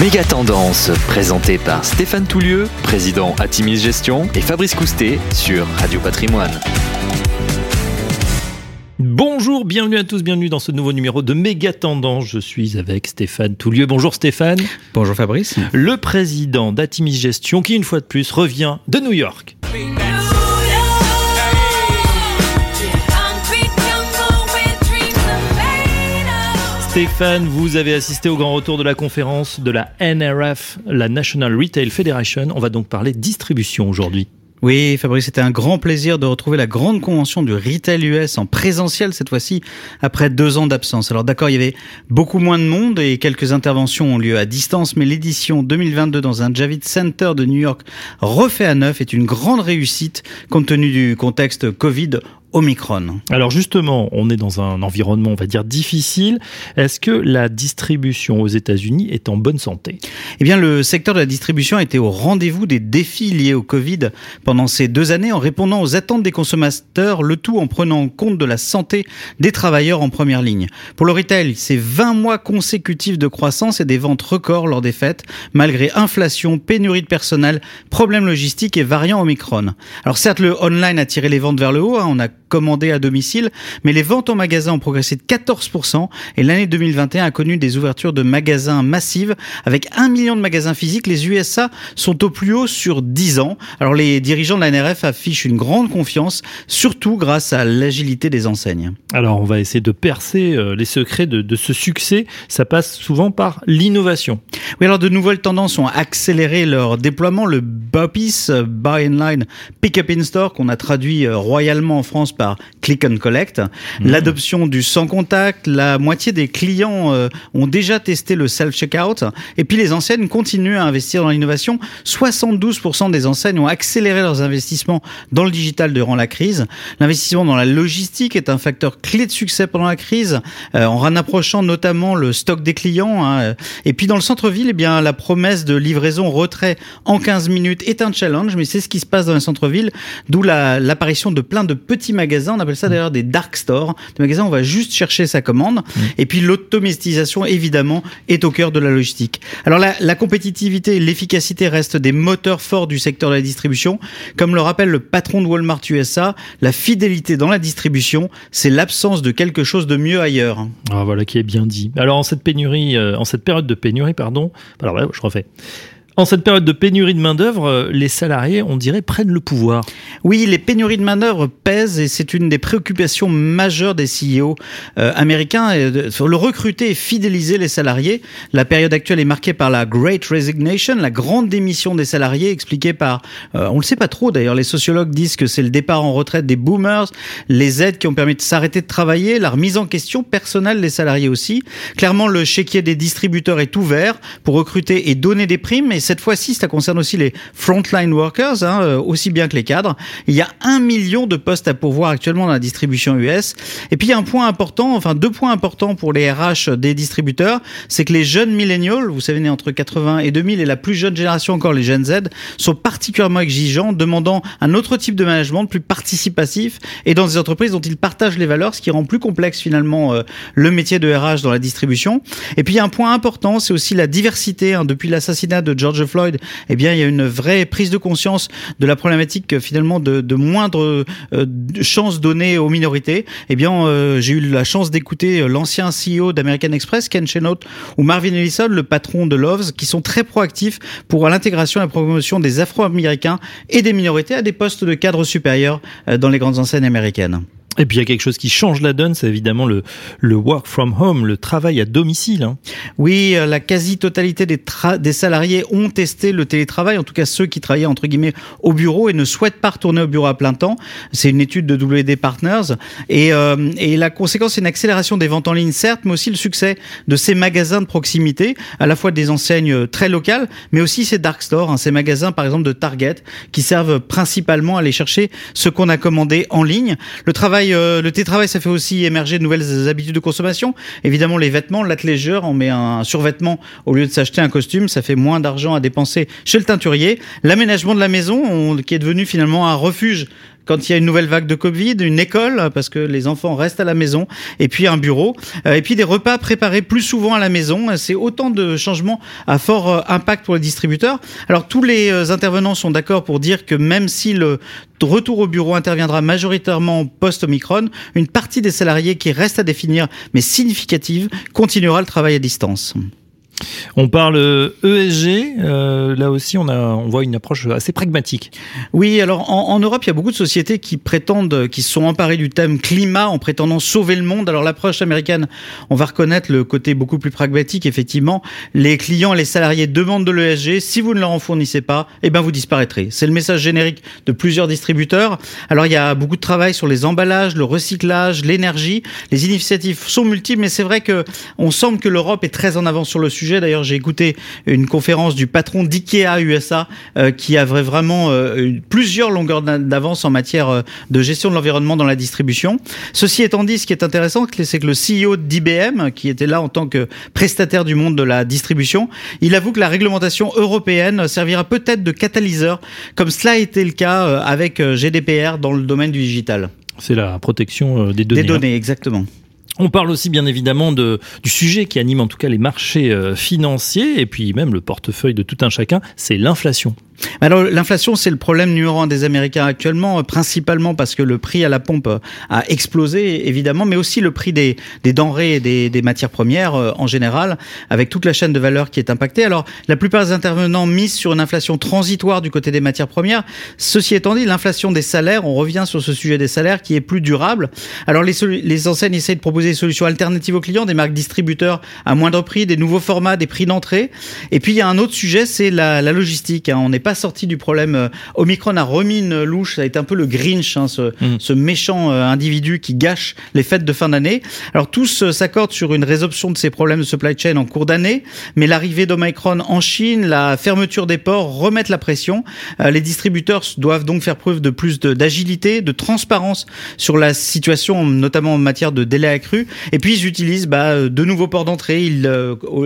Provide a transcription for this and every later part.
Méga Tendance, présenté par Stéphane Toulieu, président Atimis Gestion, et Fabrice Coustet sur Radio Patrimoine. Bonjour, bienvenue à tous, bienvenue dans ce nouveau numéro de Méga Tendance. Je suis avec Stéphane Toulieu. Bonjour Stéphane. Bonjour Fabrice. Le président d'Atimis Gestion qui, une fois de plus, revient de New York. Stéphane, vous avez assisté au grand retour de la conférence de la NRF, la National Retail Federation. On va donc parler distribution aujourd'hui. Oui, Fabrice, c'était un grand plaisir de retrouver la grande convention du retail US en présentiel cette fois-ci, après deux ans d'absence. Alors d'accord, il y avait beaucoup moins de monde et quelques interventions ont lieu à distance, mais l'édition 2022 dans un Javits Center de New York refait à neuf est une grande réussite compte tenu du contexte Covid Omicron. Alors justement, on est dans un environnement, on va dire, difficile. Est-ce que la distribution aux États-Unis est en bonne santé? Eh bien, le secteur de la distribution a été au rendez-vous des défis liés au Covid pendant ces deux années en répondant aux attentes des consommateurs, le tout en prenant en compte de la santé des travailleurs en première ligne. Pour le retail, c'est 20 mois consécutifs de croissance et des ventes records lors des fêtes, malgré inflation, pénurie de personnel, problèmes logistiques et variants Omicron. Alors certes, le online a tiré les ventes vers le haut, hein, on a commandé à domicile, mais les ventes en magasin ont progressé de 14% et l'année 2021 a connu des ouvertures de magasins massives avec un million de magasins physiques. Les USA sont au plus haut sur 10 ans. Alors les dirigeants de la NRF affichent une grande confiance, surtout grâce à l'agilité des enseignes. Alors on va essayer de percer euh, les secrets de, de ce succès. Ça passe souvent par l'innovation. Oui, alors de nouvelles tendances ont accéléré leur déploiement. Le BOPIS, Buy in Line, Pick Up in Store, qu'on a traduit euh, royalement en France par Click and Collect. Mmh. L'adoption du sans contact, la moitié des clients euh, ont déjà testé le self-checkout. Et puis les enseignes continuent à investir dans l'innovation. 72% des enseignes ont accéléré leurs investissements dans le digital durant la crise. L'investissement dans la logistique est un facteur clé de succès pendant la crise, euh, en rapprochant notamment le stock des clients. Hein. Et puis dans le centre-ville, eh bien la promesse de livraison retrait en 15 minutes est un challenge, mais c'est ce qui se passe dans les centres-villes, d'où l'apparition de plein de petits magasins. On appelle ça d'ailleurs des dark stores, des magasins où on va juste chercher sa commande. Mmh. Et puis l'automatisation, évidemment, est au cœur de la logistique. Alors la, la compétitivité et l'efficacité restent des moteurs forts du secteur de la distribution. Comme le rappelle le patron de Walmart USA, la fidélité dans la distribution, c'est l'absence de quelque chose de mieux ailleurs. Ah voilà qui est bien dit. Alors en cette pénurie, euh, en cette période de pénurie, pardon. Alors là, je refais. En cette période de pénurie de main-d'œuvre, les salariés, on dirait, prennent le pouvoir. Oui, les pénuries de main-d'œuvre pèsent et c'est une des préoccupations majeures des CEO euh, américains. Sur le recruter et fidéliser les salariés. La période actuelle est marquée par la Great Resignation, la grande démission des salariés, expliquée par, euh, on le sait pas trop d'ailleurs, les sociologues disent que c'est le départ en retraite des boomers, les aides qui ont permis de s'arrêter de travailler, la remise en question personnelle des salariés aussi. Clairement, le chéquier des distributeurs est ouvert pour recruter et donner des primes. Cette fois-ci, ça concerne aussi les frontline workers, hein, euh, aussi bien que les cadres. Il y a un million de postes à pourvoir actuellement dans la distribution US. Et puis un point important, enfin deux points importants pour les RH des distributeurs, c'est que les jeunes millennials, vous savez, nés entre 80 et 2000, et la plus jeune génération encore, les Gen Z, sont particulièrement exigeants, demandant un autre type de management, plus participatif, et dans des entreprises dont ils partagent les valeurs, ce qui rend plus complexe finalement euh, le métier de RH dans la distribution. Et puis un point important, c'est aussi la diversité. Hein, depuis l'assassinat de George Floyd, eh bien, il y a une vraie prise de conscience de la problématique finalement de, moindre euh, chance donnée aux minorités. Eh bien, euh, j'ai eu la chance d'écouter l'ancien CEO d'American Express, Ken Chenault, ou Marvin Ellison, le patron de Loves, qui sont très proactifs pour l'intégration et la promotion des Afro-Américains et des minorités à des postes de cadre supérieurs euh, dans les grandes enseignes américaines. Et puis il y a quelque chose qui change la donne, c'est évidemment le, le work from home, le travail à domicile. Hein. Oui, euh, la quasi-totalité des, des salariés ont testé le télétravail, en tout cas ceux qui travaillaient entre guillemets au bureau et ne souhaitent pas retourner au bureau à plein temps. C'est une étude de WD Partners. Et, euh, et la conséquence, c'est une accélération des ventes en ligne, certes, mais aussi le succès de ces magasins de proximité, à la fois des enseignes très locales, mais aussi ces dark stores, hein, ces magasins par exemple de Target, qui servent principalement à aller chercher ce qu'on a commandé en ligne. Le travail euh, le télétravail, ça fait aussi émerger de nouvelles habitudes de consommation. Évidemment, les vêtements, l'athléisure, on met un survêtement au lieu de s'acheter un costume, ça fait moins d'argent à dépenser chez le teinturier. L'aménagement de la maison, on, qui est devenu finalement un refuge quand il y a une nouvelle vague de Covid, une école, parce que les enfants restent à la maison, et puis un bureau, euh, et puis des repas préparés plus souvent à la maison. C'est autant de changements à fort euh, impact pour les distributeurs. Alors tous les euh, intervenants sont d'accord pour dire que même si le retour au bureau interviendra majoritairement post-Omicron, une partie des salariés qui reste à définir, mais significative, continuera le travail à distance. On parle ESG, euh, là aussi on, a, on voit une approche assez pragmatique. Oui, alors en, Europe, il y a beaucoup de sociétés qui prétendent, qui sont emparées du thème climat en prétendant sauver le monde. Alors l'approche américaine, on va reconnaître le côté beaucoup plus pragmatique, effectivement. Les clients les salariés demandent de l'ESG. Si vous ne leur en fournissez pas, eh ben vous disparaîtrez. C'est le message générique de plusieurs distributeurs. Alors il y a beaucoup de travail sur les emballages, le recyclage, l'énergie. Les initiatives sont multiples, mais c'est vrai que on semble que l'Europe est très en avance sur le sujet D'ailleurs, j'ai écouté une conférence du patron d'IKEA USA euh, qui avait vraiment euh, plusieurs longueurs d'avance en matière euh, de gestion de l'environnement dans la distribution. Ceci étant dit, ce qui est intéressant, c'est que le CEO d'IBM, qui était là en tant que prestataire du monde de la distribution, il avoue que la réglementation européenne servira peut-être de catalyseur, comme cela a été le cas avec GDPR dans le domaine du digital. C'est la protection des données. Des données, exactement. On parle aussi bien évidemment de, du sujet qui anime en tout cas les marchés euh, financiers et puis même le portefeuille de tout un chacun, c'est l'inflation. Alors l'inflation, c'est le problème numéro un des Américains actuellement, euh, principalement parce que le prix à la pompe euh, a explosé, évidemment, mais aussi le prix des, des denrées et des, des, matières premières en général, avec toute la chaîne de valeur qui est impactée. Alors la plupart des intervenants misent sur une inflation transitoire du côté des matières premières. Ceci étant dit, l'inflation des salaires, on revient sur ce sujet des salaires qui est plus durable. Alors les, les enseignes essayent de proposer des solutions alternatives aux clients, des marques distributeurs à moindre prix, des nouveaux formats, des prix d'entrée. Et puis il y a un autre sujet, c'est la, la, logistique. Hein. On n'est pas sorti du problème. Euh, Omicron a remis une louche, ça a été un peu le Grinch, hein, ce, mm. ce, méchant euh, individu qui gâche les fêtes de fin d'année. Alors tous euh, s'accordent sur une résorption de ces problèmes de supply chain en cours d'année, mais l'arrivée d'Omicron en Chine, la fermeture des ports remettent la pression. les distributeurs doivent donc faire preuve de plus d'agilité, de, de transparence sur la situation, notamment en matière de délai accru et puis ils utilisent bah, de nouveaux ports d'entrée,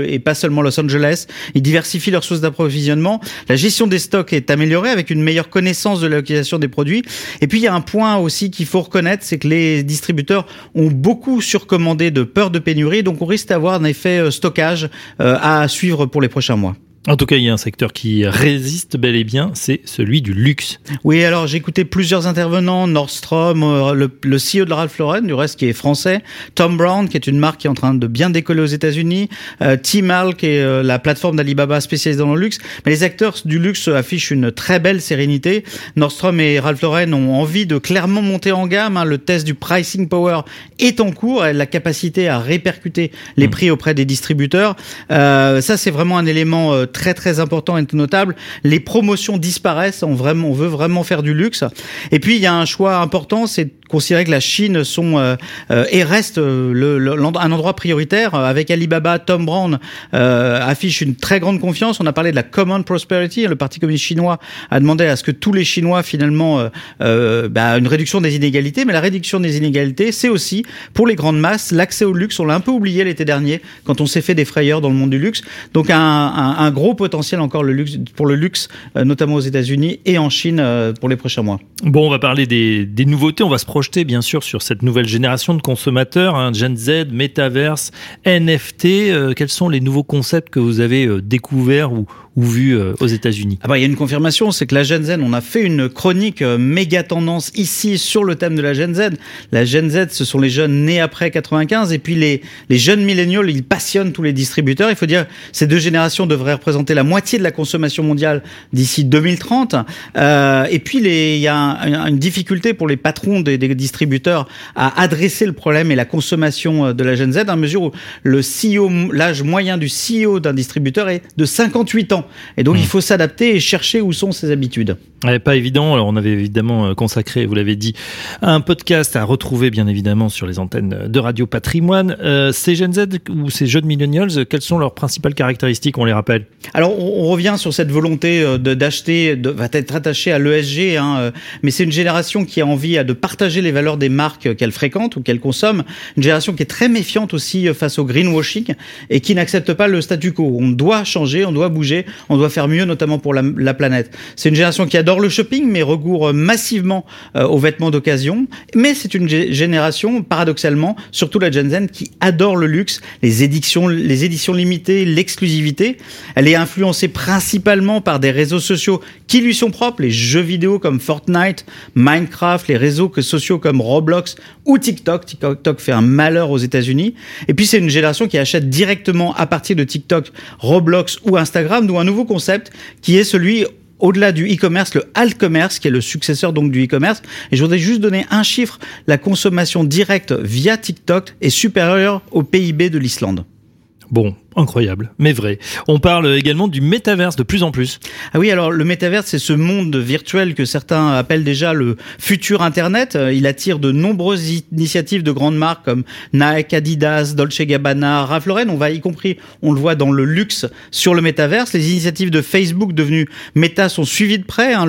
et pas seulement Los Angeles. Ils diversifient leurs sources d'approvisionnement. La gestion des stocks est améliorée avec une meilleure connaissance de la des produits. Et puis il y a un point aussi qu'il faut reconnaître, c'est que les distributeurs ont beaucoup surcommandé de peur de pénurie, donc on risque d'avoir un effet euh, stockage euh, à suivre pour les prochains mois. En tout cas, il y a un secteur qui résiste bel et bien, c'est celui du luxe. Oui, alors j'ai écouté plusieurs intervenants, Nordstrom, euh, le, le, CEO de Ralph Lauren, du reste qui est français, Tom Brown, qui est une marque qui est en train de bien décoller aux États-Unis, euh, Tmall, qui est euh, la plateforme d'Alibaba spécialisée dans le luxe. Mais les acteurs du luxe affichent une très belle sérénité. Nordstrom et Ralph Lauren ont envie de clairement monter en gamme. Hein. Le test du pricing power est en cours, et la capacité à répercuter les mm. prix auprès des distributeurs. Euh, ça, c'est vraiment un élément très très important et notable. Les promotions disparaissent. On on veut vraiment faire du luxe. Et puis il y a un choix important, c'est considérer que la Chine sont euh, euh, et reste euh, le, un endroit prioritaire. Avec Alibaba, Tom Brand affiche une très grande confiance. On a parlé de la Common Prosperity. Le Parti communiste chinois a demandé à ce que tous les Chinois finalement bah, une réduction des inégalités. Mais la réduction des inégalités, c'est aussi pour les grandes masses l'accès au luxe. On l'a un peu oublié l'été dernier quand on s'est fait des frayeurs dans le monde du luxe. Donc un, un, un gros potentiel encore le luxe, pour le luxe, notamment aux États-Unis et en Chine pour les prochains mois. Bon, on va parler des, des nouveautés. On va se bien sûr sur cette nouvelle génération de consommateurs, hein, Gen Z, Metaverse, NFT. Euh, quels sont les nouveaux concepts que vous avez euh, découverts ou, ou vus euh, aux États-Unis ah bah, Il y a une confirmation, c'est que la Gen Z, on a fait une chronique méga tendance ici sur le thème de la Gen Z. La Gen Z, ce sont les jeunes nés après 95 et puis les, les jeunes milléniaux, ils passionnent tous les distributeurs. Il faut dire ces deux générations devraient représenter la moitié de la consommation mondiale d'ici 2030. Euh, et puis il y a une difficulté pour les patrons des, des distributeurs à adresser le problème et la consommation euh, de la Gen Z, à mesure où le CEO, l'âge moyen du CEO d'un distributeur est de 58 ans. Et donc, il mmh. faut s'adapter et chercher où sont ses habitudes. Pas évident. Alors, on avait évidemment euh, consacré, vous l'avez dit, un podcast à retrouver, bien évidemment, sur les antennes de Radio Patrimoine. Euh, ces Gen Z ou ces jeunes millennials, quelles sont leurs principales caractéristiques On les rappelle? Alors, on, revient sur cette volonté d'acheter, de, va être attaché à l'ESG, hein, mais c'est une génération qui a envie de partager les valeurs des marques qu'elle fréquente ou qu'elle consomme. Une génération qui est très méfiante aussi euh, face au greenwashing et qui n'accepte pas le statu quo. On doit changer, on doit bouger, on doit faire mieux, notamment pour la, planète. C'est une génération qui adore le shopping, mais recourt massivement aux vêtements d'occasion. Mais c'est une génération, paradoxalement, surtout la Gen Z, qui adore le luxe, les éditions, les éditions limitées, l'exclusivité. Elle est influencée principalement par des réseaux sociaux qui lui sont propres, les jeux vidéo comme Fortnite, Minecraft, les réseaux sociaux comme Roblox ou TikTok. TikTok fait un malheur aux États-Unis. Et puis c'est une génération qui achète directement à partir de TikTok, Roblox ou Instagram, d'où un nouveau concept qui est celui au-delà du e-commerce, le alt-commerce, qui est le successeur donc du e-commerce. Et je voudrais juste donner un chiffre. La consommation directe via TikTok est supérieure au PIB de l'Islande. Bon, incroyable, mais vrai. On parle également du métaverse de plus en plus. Ah oui, alors le métaverse, c'est ce monde virtuel que certains appellent déjà le futur Internet. Il attire de nombreuses initiatives de grandes marques comme Nike, Adidas, Dolce Gabbana, Ralph Lauren. On va y compris, on le voit dans le luxe sur le métaverse. Les initiatives de Facebook devenues Meta sont suivies de près. Hein.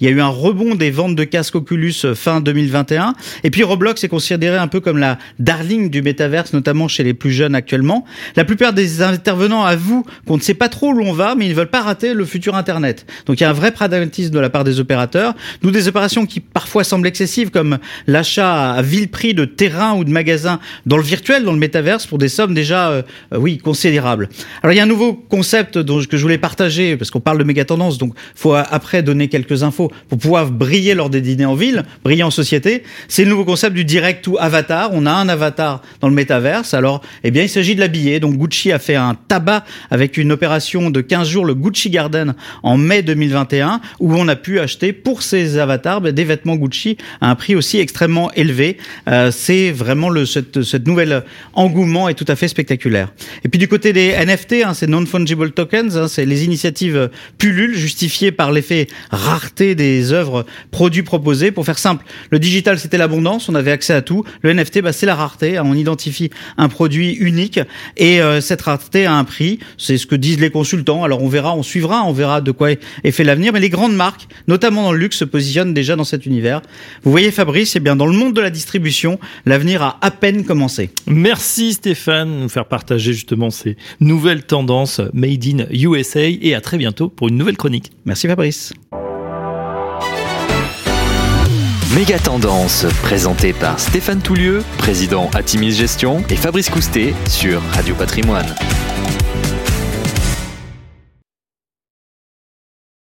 Il y a eu un rebond des ventes de casques Oculus euh, fin 2021. Et puis Roblox est considéré un peu comme la darling du métaverse, notamment chez les plus jeunes actuellement. La plupart des intervenants avouent qu'on ne sait pas trop où on va, mais ils ne veulent pas rater le futur Internet. Donc il y a un vrai pragmatisme de la part des opérateurs. Nous, des opérations qui parfois semblent excessives, comme l'achat à vil prix de terrains ou de magasins dans le virtuel, dans le métaverse, pour des sommes déjà, euh, euh, oui, considérables. Alors il y a un nouveau concept que je voulais partager, parce qu'on parle de méga tendance, donc faut après donner quelques infos pour pouvoir briller lors des dîners en ville, briller en société. C'est le nouveau concept du direct ou avatar. On a un avatar dans le métaverse. Alors, eh bien, il s'agit de l'habiller. Donc Gucci a fait un tabac avec une opération de 15 jours, le Gucci Garden, en mai 2021, où on a pu acheter pour ces avatars ben, des vêtements Gucci à un prix aussi extrêmement élevé. Euh, c'est vraiment le, cette nouvelle engouement est tout à fait spectaculaire. Et puis du côté des NFT, hein, c'est non-fungible tokens, hein, c'est les initiatives pullulent justifiées par l'effet rareté des œuvres produits proposés. Pour faire simple, le digital c'était l'abondance, on avait accès à tout. Le NFT, bah, c'est la rareté, hein, on identifie un produit unique et euh, cette rareté à un prix. C'est ce que disent les consultants. Alors on verra, on suivra, on verra de quoi est fait l'avenir. Mais les grandes marques, notamment dans le luxe, se positionnent déjà dans cet univers. Vous voyez Fabrice, eh bien dans le monde de la distribution, l'avenir a à peine commencé. Merci Stéphane de nous faire partager justement ces nouvelles tendances made in USA et à très bientôt pour une nouvelle chronique. Merci Fabrice. Méga Tendance, présenté par Stéphane Toulieu, président Atimis Gestion, et Fabrice Coustet sur Radio Patrimoine.